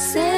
más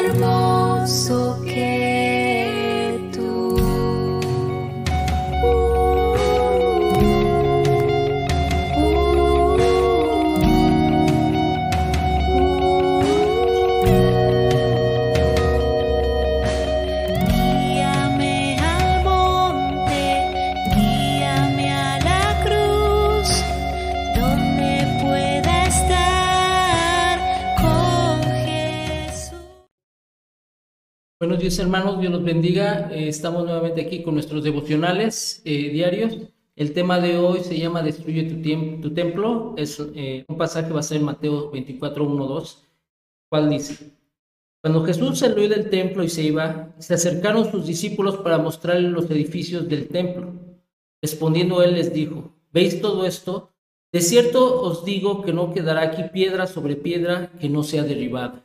Buenos días hermanos, Dios los bendiga. Eh, estamos nuevamente aquí con nuestros devocionales eh, diarios. El tema de hoy se llama Destruye tu, tu templo. Es eh, un pasaje va a ser Mateo 24, 1, 2, cual dice, Cuando Jesús salió del templo y se iba, se acercaron sus discípulos para mostrarle los edificios del templo. Respondiendo él les dijo, ¿veis todo esto? De cierto os digo que no quedará aquí piedra sobre piedra que no sea derribada.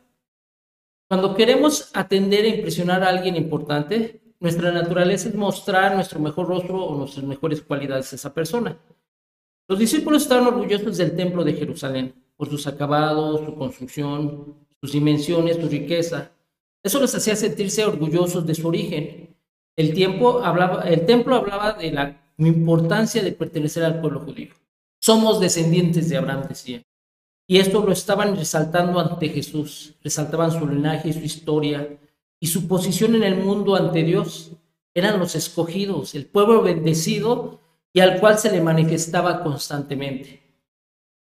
Cuando queremos atender e impresionar a alguien importante, nuestra naturaleza es mostrar nuestro mejor rostro o nuestras mejores cualidades a esa persona. Los discípulos estaban orgullosos del templo de Jerusalén por sus acabados, su construcción, sus dimensiones, su riqueza. Eso les hacía sentirse orgullosos de su origen. El, el templo hablaba de la importancia de pertenecer al pueblo judío. Somos descendientes de Abraham, decía. Y esto lo estaban resaltando ante Jesús, resaltaban su linaje y su historia y su posición en el mundo ante Dios. Eran los escogidos, el pueblo bendecido y al cual se le manifestaba constantemente.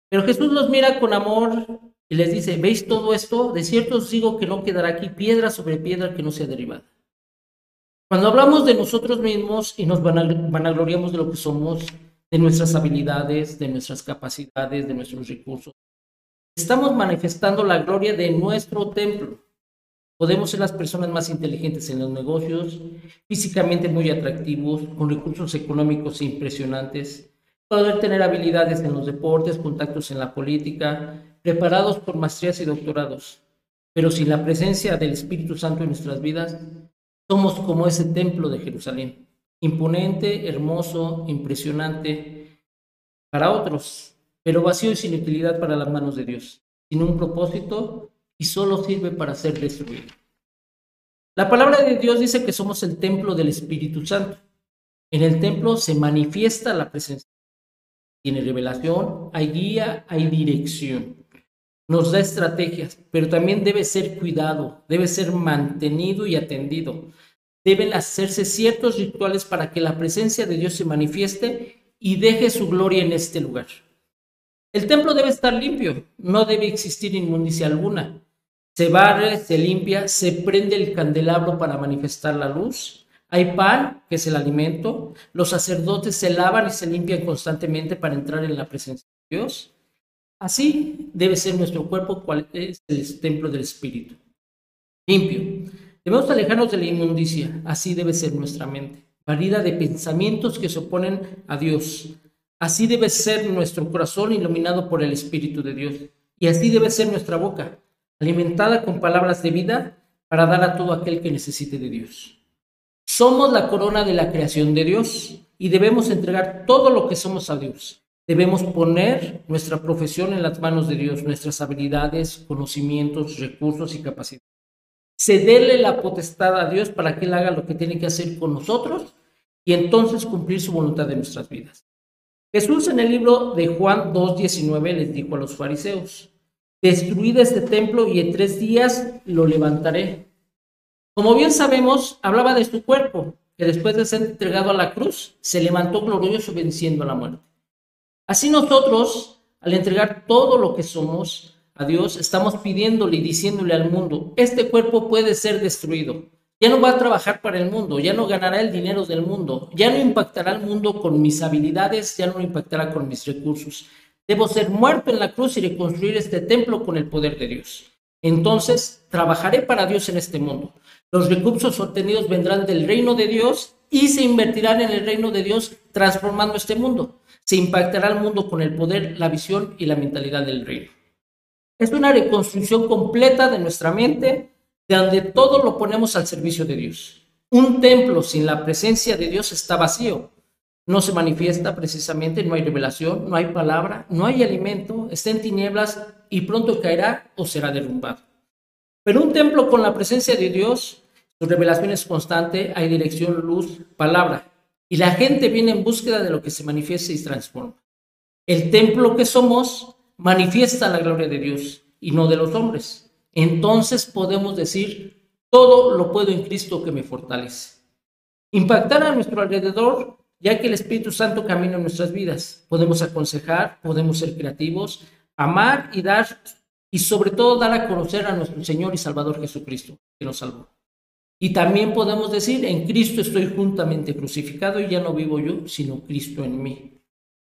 Pero Jesús los mira con amor y les dice, ¿veis todo esto? De cierto os digo que no quedará aquí piedra sobre piedra que no sea derribada. Cuando hablamos de nosotros mismos y nos vanag- vanagloriamos de lo que somos, de nuestras habilidades, de nuestras capacidades, de nuestros recursos, estamos manifestando la gloria de nuestro templo. Podemos ser las personas más inteligentes en los negocios, físicamente muy atractivos, con recursos económicos impresionantes, poder tener habilidades en los deportes, contactos en la política, preparados por maestrías y doctorados. Pero sin la presencia del Espíritu Santo en nuestras vidas, somos como ese templo de Jerusalén, imponente, hermoso, impresionante para otros, pero vacío y sin utilidad para las manos de Dios, sin un propósito y solo sirve para ser destruido. La palabra de Dios dice que somos el templo del Espíritu Santo. En el templo se manifiesta la presencia. Tiene revelación, hay guía, hay dirección. Nos da estrategias, pero también debe ser cuidado, debe ser mantenido y atendido. Deben hacerse ciertos rituales para que la presencia de Dios se manifieste y deje su gloria en este lugar. El templo debe estar limpio, no debe existir inmundicia alguna. Se barre, se limpia, se prende el candelabro para manifestar la luz. Hay pan, que es el alimento. Los sacerdotes se lavan y se limpian constantemente para entrar en la presencia de Dios. Así debe ser nuestro cuerpo, cual es el templo del Espíritu. Limpio. Debemos alejarnos de la inmundicia. Así debe ser nuestra mente. Varida de pensamientos que se oponen a Dios. Así debe ser nuestro corazón iluminado por el Espíritu de Dios. Y así debe ser nuestra boca, alimentada con palabras de vida para dar a todo aquel que necesite de Dios. Somos la corona de la creación de Dios y debemos entregar todo lo que somos a Dios. Debemos poner nuestra profesión en las manos de Dios, nuestras habilidades, conocimientos, recursos y capacidades. Cederle la potestad a Dios para que Él haga lo que tiene que hacer con nosotros y entonces cumplir su voluntad en nuestras vidas. Jesús en el libro de Juan 2.19 les dijo a los fariseos, destruid este templo y en tres días lo levantaré. Como bien sabemos, hablaba de su cuerpo, que después de ser entregado a la cruz, se levantó glorioso venciendo a la muerte. Así nosotros, al entregar todo lo que somos a Dios, estamos pidiéndole y diciéndole al mundo, este cuerpo puede ser destruido. Ya no va a trabajar para el mundo, ya no ganará el dinero del mundo, ya no impactará al mundo con mis habilidades, ya no impactará con mis recursos. Debo ser muerto en la cruz y reconstruir este templo con el poder de Dios. Entonces, trabajaré para Dios en este mundo. Los recursos obtenidos vendrán del reino de Dios y se invertirán en el reino de Dios transformando este mundo. Se impactará al mundo con el poder, la visión y la mentalidad del reino. Es una reconstrucción completa de nuestra mente, donde todo lo ponemos al servicio de Dios. Un templo sin la presencia de Dios está vacío. No se manifiesta precisamente, no hay revelación, no hay palabra, no hay alimento, está en tinieblas y pronto caerá o será derrumbado. Pero un templo con la presencia de Dios, su revelación es constante, hay dirección, luz, palabra. Y la gente viene en búsqueda de lo que se manifiesta y transforma. El templo que somos manifiesta la gloria de Dios y no de los hombres. Entonces podemos decir, todo lo puedo en Cristo que me fortalece. Impactar a nuestro alrededor, ya que el Espíritu Santo camina en nuestras vidas. Podemos aconsejar, podemos ser creativos, amar y dar, y sobre todo dar a conocer a nuestro Señor y Salvador Jesucristo, que nos salvó. Y también podemos decir, en Cristo estoy juntamente crucificado y ya no vivo yo, sino Cristo en mí.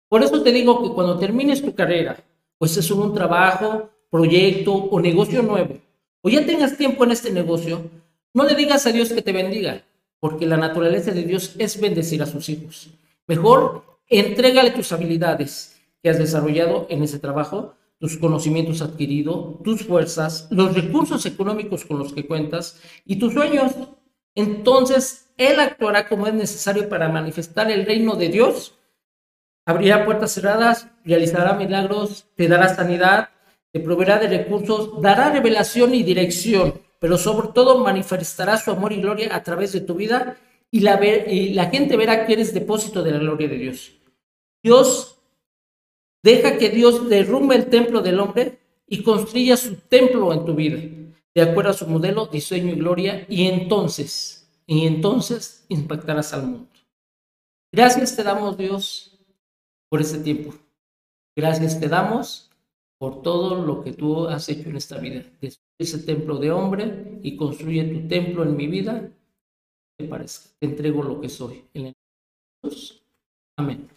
Por eso te digo que cuando termines tu carrera, pues es un trabajo, proyecto o negocio nuevo, o ya tengas tiempo en este negocio, no le digas a Dios que te bendiga, porque la naturaleza de Dios es bendecir a sus hijos. Mejor, entrégale tus habilidades que has desarrollado en ese trabajo, tus conocimientos adquiridos, tus fuerzas, los recursos económicos con los que cuentas y tus sueños. Entonces, Él actuará como es necesario para manifestar el reino de Dios abrirá puertas cerradas, realizará milagros, te dará sanidad, te proveerá de recursos, dará revelación y dirección, pero sobre todo manifestará su amor y gloria a través de tu vida y la, y la gente verá que eres depósito de la gloria de Dios. Dios deja que Dios derrumbe el templo del hombre y construya su templo en tu vida, de acuerdo a su modelo, diseño y gloria, y entonces, y entonces impactarás al mundo. Gracias te damos, Dios, por este tiempo. Gracias te damos por todo lo que tú has hecho en esta vida. Destruye ese templo de hombre y construye tu templo en mi vida. Te parezca. Te entrego lo que soy. En Jesús. Amén.